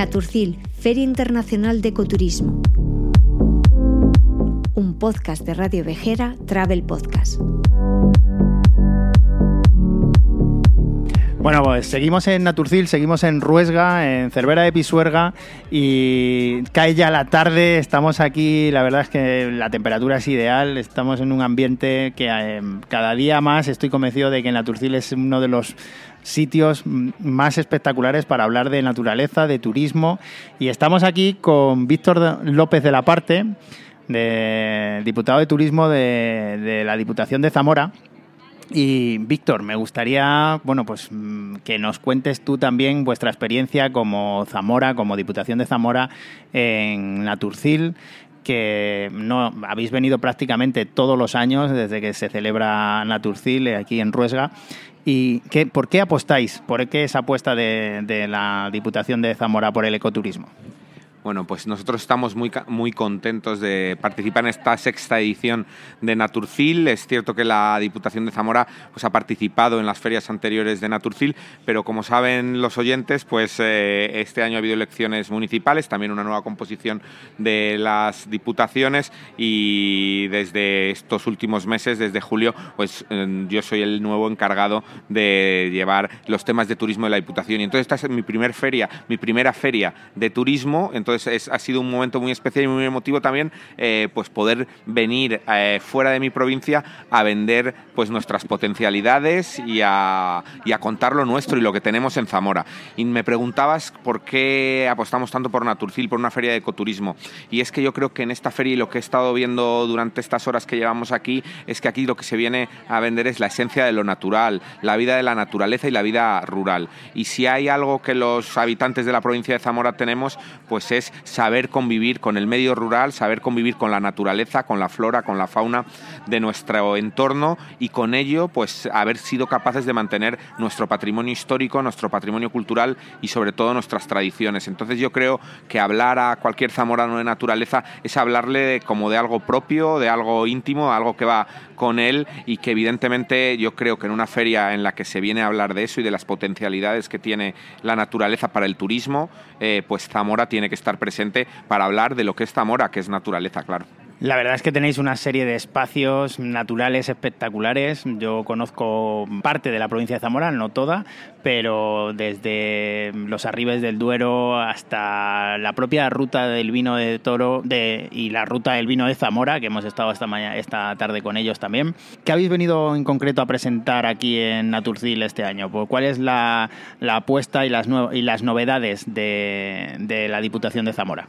Naturcil, Feria Internacional de Ecoturismo. Un podcast de Radio Vejera, Travel Podcast. Bueno, pues seguimos en Naturcil, seguimos en Ruesga, en Cervera de Pisuerga y cae ya la tarde, estamos aquí, la verdad es que la temperatura es ideal, estamos en un ambiente que eh, cada día más estoy convencido de que Naturcil es uno de los sitios más espectaculares para hablar de naturaleza, de turismo y estamos aquí con Víctor López de la Parte, de, diputado de turismo de, de la Diputación de Zamora y Víctor, me gustaría, bueno, pues mm, que nos cuentes tú también vuestra experiencia como Zamora, como Diputación de Zamora en Naturcil, que no habéis venido prácticamente todos los años desde que se celebra Naturcil aquí en Ruesga. ¿Y qué, por qué apostáis? ¿Por qué esa apuesta de la Diputación de Zamora por el ecoturismo? Bueno, pues nosotros estamos muy, muy contentos de participar en esta sexta edición de Naturcil. Es cierto que la Diputación de Zamora pues, ha participado en las ferias anteriores de Naturcil, pero como saben los oyentes, pues eh, este año ha habido elecciones municipales, también una nueva composición de las diputaciones y desde estos últimos meses, desde julio, pues eh, yo soy el nuevo encargado de llevar los temas de turismo de la Diputación. Y entonces esta es mi primer feria, mi primera feria de turismo. Ha sido un momento muy especial y muy emotivo también eh, pues poder venir eh, fuera de mi provincia a vender pues nuestras potencialidades y a, y a contar lo nuestro y lo que tenemos en Zamora. Y me preguntabas por qué apostamos tanto por Naturcil, por una feria de ecoturismo. Y es que yo creo que en esta feria y lo que he estado viendo durante estas horas que llevamos aquí es que aquí lo que se viene a vender es la esencia de lo natural, la vida de la naturaleza y la vida rural. Y si hay algo que los habitantes de la provincia de Zamora tenemos, pues es saber convivir con el medio rural, saber convivir con la naturaleza, con la flora, con la fauna de nuestro entorno y con ello pues haber sido capaces de mantener nuestro patrimonio histórico, nuestro patrimonio cultural y sobre todo nuestras tradiciones. Entonces yo creo que hablar a cualquier zamorano de naturaleza es hablarle como de algo propio, de algo íntimo, algo que va con él y que evidentemente yo creo que en una feria en la que se viene a hablar de eso y de las potencialidades que tiene la naturaleza para el turismo, eh, pues Zamora tiene que estar presente para hablar de lo que es Zamora, que es naturaleza, claro. La verdad es que tenéis una serie de espacios naturales espectaculares. Yo conozco parte de la provincia de Zamora, no toda, pero desde los arribes del Duero hasta la propia ruta del vino de Toro de, y la ruta del vino de Zamora, que hemos estado esta, mañana, esta tarde con ellos también. ¿Qué habéis venido en concreto a presentar aquí en Naturcil este año? Pues, ¿Cuál es la, apuesta y las, y las novedades de, de la Diputación de Zamora?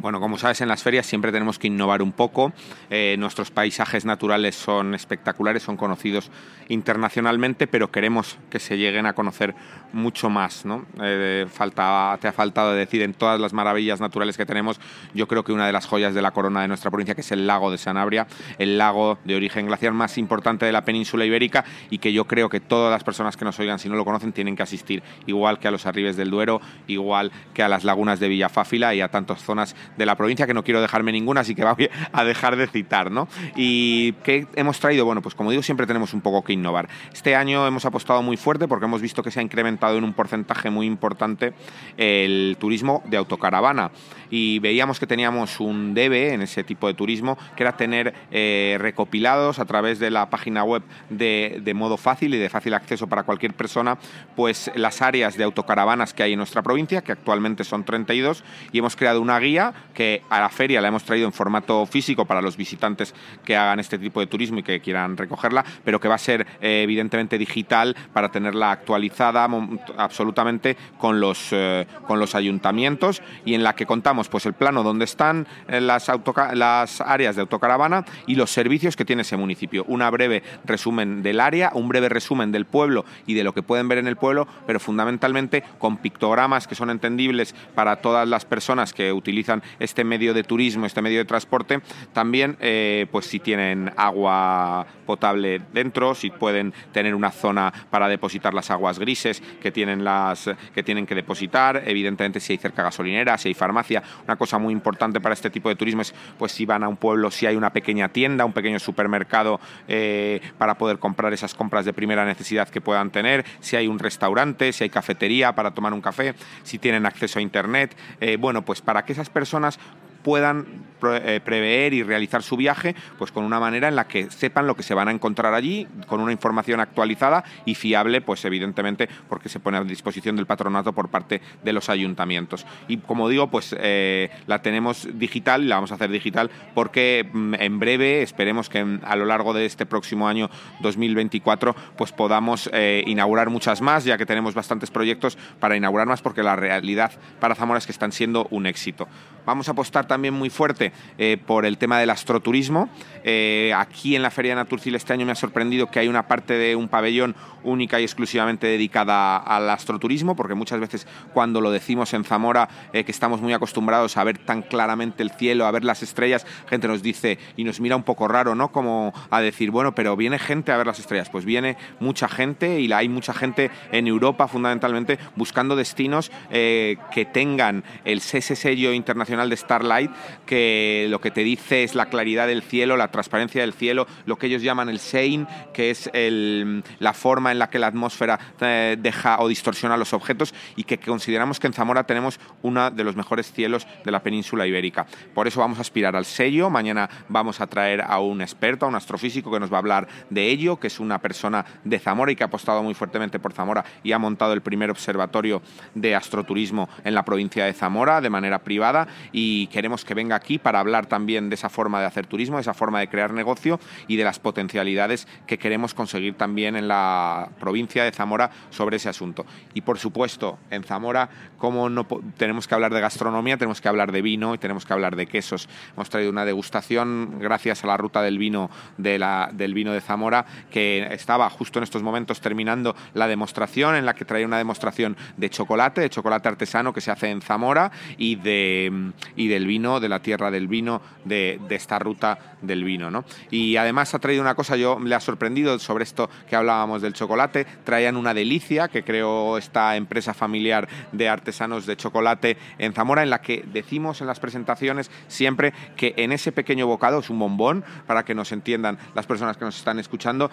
Bueno, como sabes, en las ferias siempre tenemos que innovar un poco. Eh, nuestros paisajes naturales son espectaculares, son conocidos internacionalmente, pero queremos que se lleguen a conocer mucho más. ¿no? Eh, te ha faltado decir en todas las maravillas naturales que tenemos, yo creo que una de las joyas de la corona de nuestra provincia, que es el lago de Sanabria, el lago de origen glaciar más importante de la península ibérica y que yo creo que todas las personas que nos oigan, si no lo conocen, tienen que asistir, igual que a los arribes del Duero, igual que a las lagunas de Villafáfila y a tantas zonas de la provincia que no quiero dejarme ninguna, así que voy a dejar de citar, ¿no? ¿Y qué hemos traído? Bueno, pues como digo, siempre tenemos un poco que innovar. Este año hemos apostado muy fuerte porque hemos visto que se ha incrementado en un porcentaje muy importante el turismo de autocaravana y veíamos que teníamos un debe en ese tipo de turismo, que era tener eh, recopilados a través de la página web de, de, modo fácil y de fácil acceso para cualquier persona, pues las áreas de autocaravanas que hay en nuestra provincia, que actualmente son 32, y hemos creado una guía que a la feria la hemos traído en formato físico para los visitantes que hagan este tipo de turismo y que quieran recogerla, pero que va a ser eh, evidentemente digital para tenerla actualizada absolutamente con los, eh, con los ayuntamientos y en la que contamos pues el plano donde están eh, las, las áreas de autocaravana y los servicios que tiene ese municipio. Una breve resumen del área, un breve resumen del pueblo y de lo que pueden ver en el pueblo, pero fundamentalmente con pictogramas que son entendibles para todas las personas que utilizan este medio de turismo, este medio de transporte, también eh, pues si tienen agua potable dentro, si pueden tener una zona para depositar las aguas grises que tienen las que tienen que depositar, evidentemente si hay cerca gasolinera, si hay farmacia, una cosa muy importante para este tipo de turismo es pues si van a un pueblo, si hay una pequeña tienda, un pequeño supermercado eh, para poder comprar esas compras de primera necesidad que puedan tener, si hay un restaurante, si hay cafetería para tomar un café, si tienen acceso a internet, eh, bueno, pues para que esas personas personas puedan eh, prever y realizar su viaje pues con una manera en la que sepan lo que se van a encontrar allí, con una información actualizada y fiable, pues evidentemente porque se pone a disposición del patronato por parte de los ayuntamientos. Y como digo, pues eh, la tenemos digital, la vamos a hacer digital porque mm, en breve, esperemos que a lo largo de este próximo año 2024, pues podamos eh, inaugurar muchas más, ya que tenemos bastantes proyectos para inaugurar más porque la realidad para Zamora es que están siendo un éxito. Vamos a apostar también muy fuerte eh, por el tema del astroturismo. Eh, aquí en la Feria de Naturcil este año me ha sorprendido que hay una parte de un pabellón única y exclusivamente dedicada al astroturismo, porque muchas veces cuando lo decimos en Zamora, eh, que estamos muy acostumbrados a ver tan claramente el cielo, a ver las estrellas, gente nos dice y nos mira un poco raro, ¿no? Como a decir, bueno, pero viene gente a ver las estrellas. Pues viene mucha gente y hay mucha gente en Europa fundamentalmente buscando destinos que tengan el ese sello internacional de Starlight, que lo que te dice es la claridad del cielo, la transparencia del cielo, lo que ellos llaman el Sein, que es la forma en la que la atmósfera eh, deja o distorsiona los objetos y que consideramos que en Zamora tenemos uno de los mejores cielos de la península ibérica. Por eso vamos a aspirar al sello. Mañana vamos a traer a un experto, a un astrofísico que nos va a hablar de ello, que es una persona de Zamora y que ha apostado muy fuertemente por Zamora y ha montado el primer observatorio de astroturismo en la provincia de Zamora de manera privada y queremos que venga aquí para hablar también de esa forma de hacer turismo, de esa forma de crear negocio y de las potencialidades que queremos conseguir también en la provincia de Zamora sobre ese asunto. Y por supuesto, en Zamora, como no tenemos que hablar de gastronomía, tenemos que hablar de vino y tenemos que hablar de quesos. Hemos traído una degustación gracias a la ruta del vino de la, del vino de Zamora que estaba justo en estos momentos terminando la demostración en la que traía una demostración de chocolate, de chocolate artesano que se hace en Zamora y de y del vino, de la tierra del vino, de, esta ruta del vino. ¿no? Y además ha traído una cosa, yo le ha sorprendido sobre esto que hablábamos del chocolate, traían una delicia que creó esta empresa familiar de artesanos de chocolate en Zamora, en la que decimos en las presentaciones siempre que en ese pequeño bocado, es un bombón, para que nos entiendan las personas que nos están escuchando,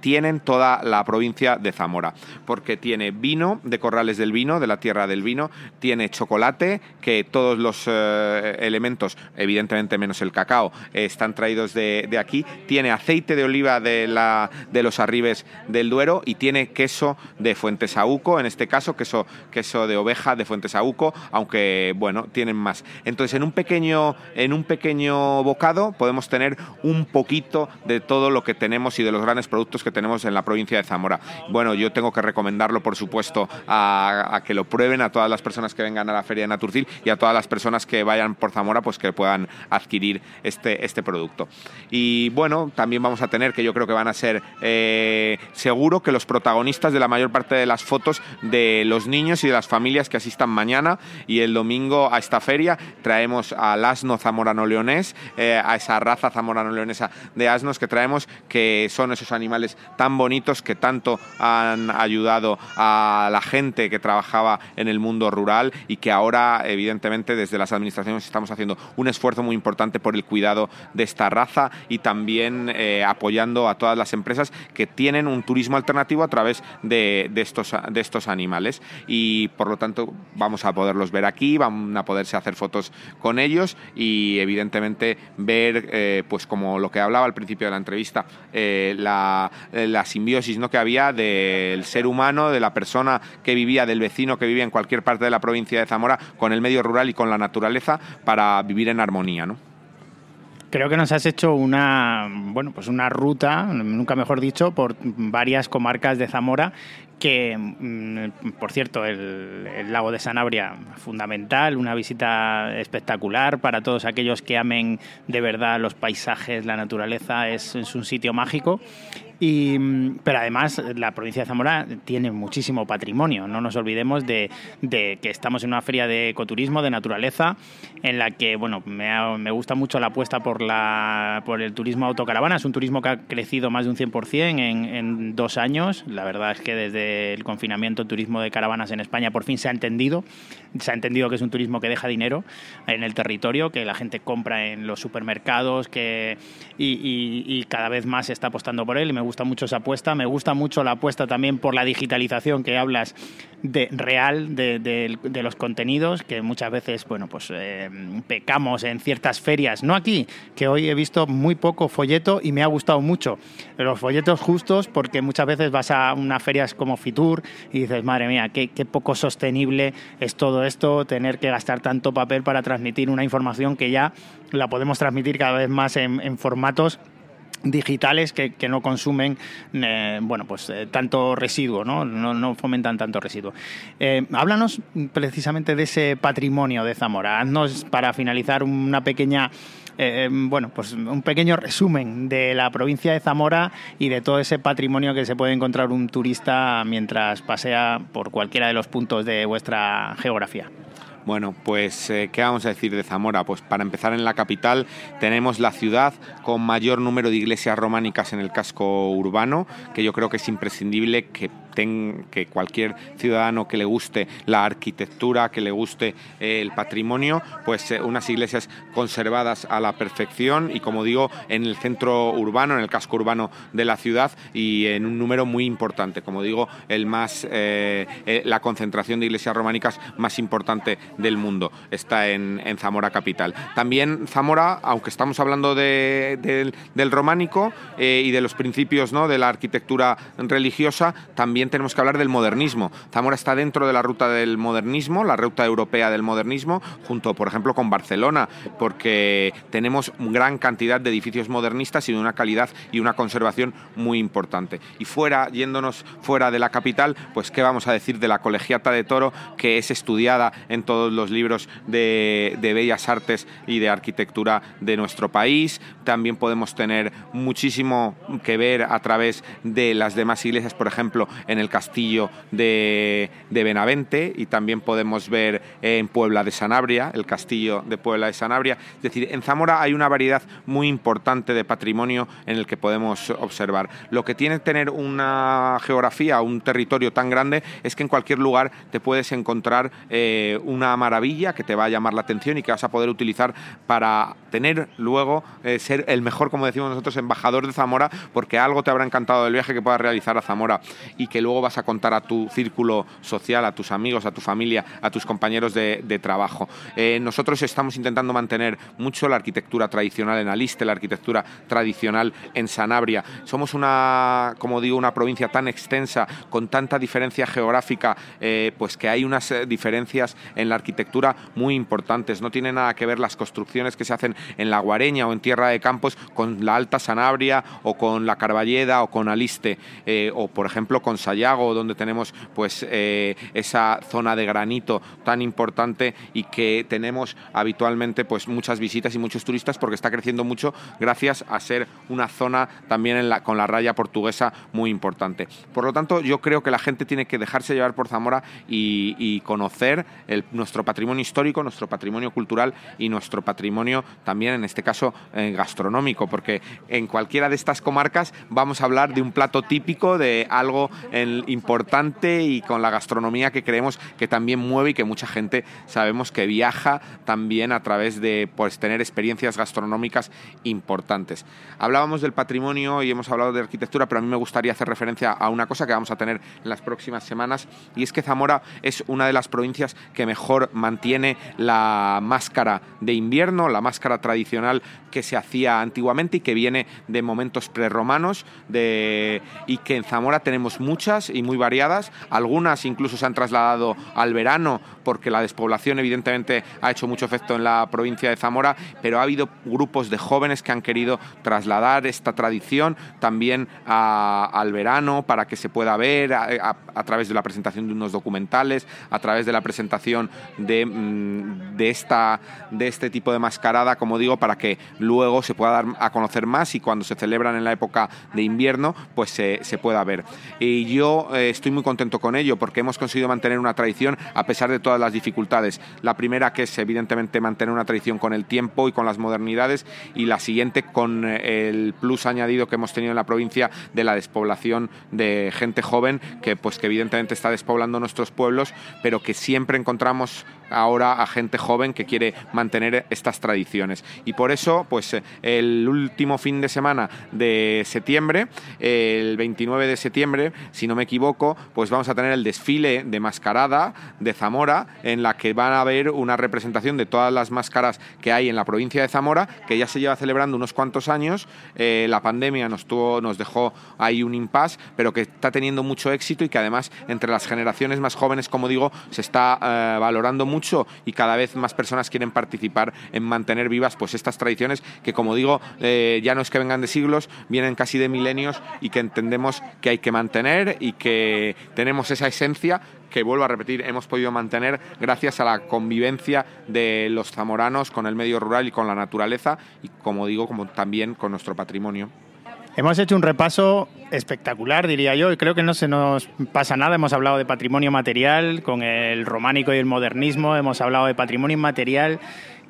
tienen toda la provincia de Zamora, porque tiene vino de Corrales del Vino, de la tierra del vino, tiene chocolate, que todos los eh, elementos, evidentemente menos el cacao, están traídos de, aquí, tiene aceite de oliva de, la, de los arribes del Duero y tiene queso de Fuentesauco, en este caso queso, queso de oveja de Fuentesauco, aunque bueno, tienen más. Entonces en un pequeño, en un pequeño bocado podemos tener un poquito de todo lo que tenemos y de los grandes productos que tenemos en la provincia de Zamora. Bueno, yo tengo que recomendarlo, por supuesto, a, que lo prueben a todas las personas que vengan a la Feria de Naturcil y a todas las personas que vayan por Zamora, pues que puedan adquirir este, este producto. Y bueno, también vamos a tener, que yo creo que van a ser eh, seguro que los protagonistas de la mayor parte de las fotos de los niños y de las familias que asistan mañana y el domingo a esta feria traemos al asno zamorano-leonés, eh, a esa raza zamorano-leonesa de asnos que traemos, que son esos animales tan bonitos que tanto han ayudado a la gente que trabajaba en el mundo rural y que ahora, evidentemente, desde las administraciones estamos haciendo un esfuerzo muy importante por el cuidado de esta raza y también eh, apoyando a todas las empresas que tienen un turismo alternativo a través de, estos, de estos animales. Y por lo tanto, vamos a poderlos ver aquí, van a poderse hacer fotos con ellos y, evidentemente, ver, eh, pues como lo que hablaba al principio de la entrevista, eh, la, la simbiosis ¿no? que había del ser humano, de la persona que vivía, del vecino que vivía en cualquier parte de la provincia de Zamora, con el medio rural y con la naturaleza para vivir en armonía. ¿no? Creo que nos has hecho una, bueno, pues una ruta, nunca mejor dicho, por varias comarcas de Zamora que, mm, por cierto, el, lago de Sanabria, fundamental, una visita espectacular para todos aquellos que amen de verdad los paisajes, la naturaleza, es, es un sitio mágico Y, mm, pero además la provincia de Zamora tiene muchísimo patrimonio. No nos olvidemos de, que estamos en una feria de ecoturismo, de naturaleza, en la que bueno, me, gusta mucho la apuesta por, la, por el turismo autocaravana. Es un turismo que ha crecido más de un 100% en, en dos años. La verdad es que desde el confinamiento el turismo de caravanas en España por fin se ha entendido. Se ha entendido que es un turismo que deja dinero en el territorio, que la gente compra en los supermercados que, y, cada vez más se está apostando por él me gusta mucho esa apuesta. Me gusta mucho la apuesta también por la digitalización que hablas de real de, los contenidos, que muchas veces, bueno, pues eh, pecamos en ciertas ferias, no aquí, que hoy he visto muy poco folleto y me ha gustado mucho. Los folletos justos, porque muchas veces vas a unas ferias como Fitur y dices, madre mía, qué, poco sostenible es todo esto, tener que gastar tanto papel para transmitir una información que ya la podemos transmitir cada vez más en formatos digitales que, no consumen eh, bueno pues eh, tanto residuo ¿no? No, fomentan tanto residuo eh, háblanos precisamente de ese patrimonio de Zamora haznos para finalizar una pequeña bueno, pues un pequeño resumen de la provincia de Zamora y de todo ese patrimonio que se puede encontrar un turista mientras pasea por cualquiera de los puntos de vuestra geografía. Bueno, pues eh, ¿qué vamos a decir de Zamora? Pues para empezar en la capital tenemos la ciudad con mayor número de iglesias románicas en el casco urbano, que yo creo que es imprescindible que que cualquier ciudadano que le guste la arquitectura, que le guste eh, el patrimonio, pues eh, unas iglesias conservadas a la perfección y como digo, en el centro urbano, en el casco urbano de la ciudad y en un número muy importante, como digo, el más eh, la concentración de iglesias románicas más importante del mundo está en, Zamora capital. También Zamora, aunque estamos hablando del románico y de los principios ¿no? de la arquitectura religiosa, también tenemos que hablar del modernismo. Zamora está dentro de la ruta del modernismo, la ruta europea del modernismo, junto, por ejemplo, con Barcelona, porque tenemos gran cantidad de edificios modernistas y de una calidad y una conservación muy importante. Y fuera, yéndonos fuera de la capital, pues qué vamos a decir de la Colegiata de Toro, que es estudiada en todos los libros de, de bellas artes y de arquitectura de nuestro país. También podemos tener muchísimo que ver a través de las demás iglesias, por ejemplo, en el castillo de, Benavente y también podemos ver en Puebla de Sanabria, el castillo de Puebla de Sanabria. Es decir, en Zamora hay una variedad muy importante de patrimonio en el que podemos observar. Lo que tiene tener una geografía, un territorio tan grande, es que en cualquier lugar te puedes encontrar eh, una maravilla que te va a llamar la atención y que vas a poder utilizar para tener luego, eh, ser el mejor, como decimos nosotros, embajador de Zamora, porque algo te habrá encantado del viaje que puedas realizar a Zamora y que luego vas a contar a tu círculo social, a tus amigos, a tu familia, a tus compañeros de, trabajo. Eh, nosotros estamos intentando mantener mucho la arquitectura tradicional en Aliste, la arquitectura tradicional en Sanabria. Somos una, como digo, una provincia tan extensa, con tanta diferencia geográfica, eh, pues que hay unas eh, diferencias en la arquitectura muy importantes. No tiene nada que ver las construcciones que se hacen en la Guareña o en Tierra de Campos con la Alta Sanabria o con la Carballeda o con Aliste, o por ejemplo con Sayá donde tenemos pues eh, esa zona de granito tan importante y que tenemos habitualmente pues muchas visitas y muchos turistas porque está creciendo mucho gracias a ser una zona también con la raya portuguesa muy importante. Por lo tanto, yo creo que la gente tiene que dejarse llevar por Zamora y, conocer nuestro patrimonio histórico, nuestro patrimonio cultural y nuestro patrimonio también, en este caso, eh, gastronómico, porque en cualquiera de estas comarcas vamos a hablar de un plato típico, de algo importante y con la gastronomía que creemos que también mueve y que mucha gente sabemos que viaja también a través de pues, tener experiencias gastronómicas importantes. Hablábamos del patrimonio y hemos hablado de arquitectura, pero a mí me gustaría hacer referencia a una cosa que vamos a tener en las próximas semanas y es que Zamora es una de las provincias que mejor mantiene la máscara de invierno, la máscara tradicional que se hacía antiguamente y que viene de momentos prerromanos de, y que en Zamora tenemos mucha y muy variadas. Algunas incluso se han trasladado al verano porque la despoblación evidentemente ha hecho mucho efecto en la provincia de Zamora, pero ha habido grupos de jóvenes que han querido trasladar esta tradición también al verano para que se pueda ver a, través de la presentación de unos documentales, a través de la presentación de, mm, de, esta, de este tipo de mascarada, como digo, para que luego se pueda dar a conocer más y cuando se celebran en la época de invierno, pues se, se pueda ver. Y yo eh, estoy muy contento con ello porque hemos conseguido mantener una tradición a pesar de todas las dificultades. La primera que es evidentemente mantener una tradición con el tiempo y con las modernidades y la siguiente con eh, el plus añadido que hemos tenido en la provincia de la despoblación de gente joven que pues que evidentemente está despoblando nuestros pueblos, pero que siempre encontramos ahora a gente joven que quiere mantener estas tradiciones. Y por eso, pues el último fin de semana de septiembre, el 29 de septiembre, si no me equivoco, pues vamos a tener el desfile de mascarada de Zamora, en la que van a haber una representación de todas las máscaras que hay en la provincia de Zamora, que ya se lleva celebrando unos cuantos años. Eh, la pandemia nos, tuvo, nos dejó ahí un impasse, pero que está teniendo mucho éxito y que además entre las generaciones más jóvenes, como digo, se está eh, valorando mucho y cada vez más personas quieren participar en mantener vivas pues estas tradiciones que como digo eh, ya no es que vengan de siglos, vienen casi de milenios y que entendemos que hay que mantener y que tenemos esa esencia que vuelvo a repetir, hemos podido mantener gracias a la convivencia de los zamoranos con el medio rural y con la naturaleza y como digo, como también con nuestro patrimonio. Hemos hecho un repaso espectacular, diría yo, y creo que no se nos pasa nada. Hemos hablado de patrimonio material con el románico y el modernismo, hemos hablado de patrimonio inmaterial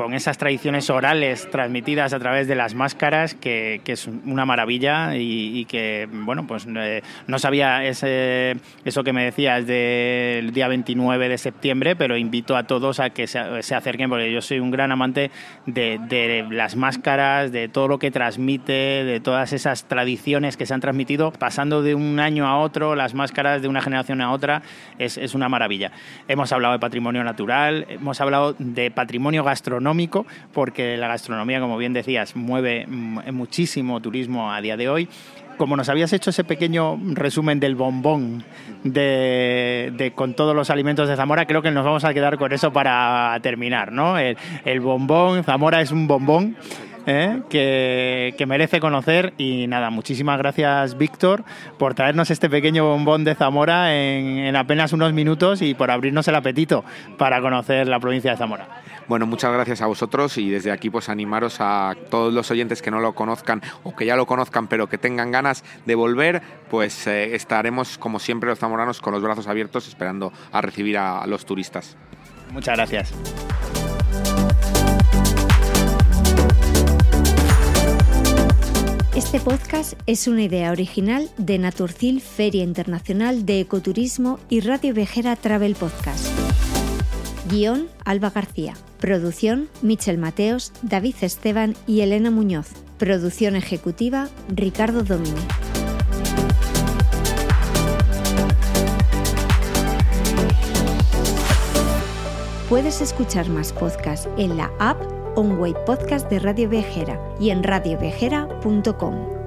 con esas tradiciones orales transmitidas a través de las máscaras, que, es una maravilla y, que, bueno, pues eh, no sabía eso que me decías del día 29 de septiembre, pero invito a todos a que se, acerquen, porque yo soy un gran amante de, de, las máscaras, de todo lo que transmite, de todas esas tradiciones que se han transmitido, pasando de un año a otro, las máscaras de una generación a otra, es, es una maravilla. Hemos hablado de patrimonio natural, hemos hablado de patrimonio gastronómico, porque la gastronomía, como bien decías, mueve muchísimo turismo a día de hoy como nos habías hecho ese pequeño resumen del bombón de, con todos los alimentos de Zamora, creo que nos vamos a quedar con eso para terminar, ¿no? El, el bombón, Zamora es un bombón ¿eh? que, merece conocer. Y nada, muchísimas gracias, Víctor, por traernos este pequeño bombón de Zamora en, apenas unos minutos y por abrirnos el apetito para conocer la provincia de Zamora. Bueno, muchas gracias a vosotros y desde aquí pues animaros a todos los oyentes que no lo conozcan o que ya lo conozcan pero que tengan ganas de volver, pues eh, estaremos como siempre los zamoranos con los brazos abiertos esperando a recibir a los turistas. Muchas gracias. Este podcast es una idea original de Naturcil Feria Internacional de Ecoturismo y Radio Vejera Travel Podcast. Guión Alba García. Producción Michel Mateos, David Esteban y Elena Muñoz. Producción ejecutiva Ricardo Domini. Puedes escuchar más podcasts en la app On Way Podcast de Radio Viajera y en radiovejera.com.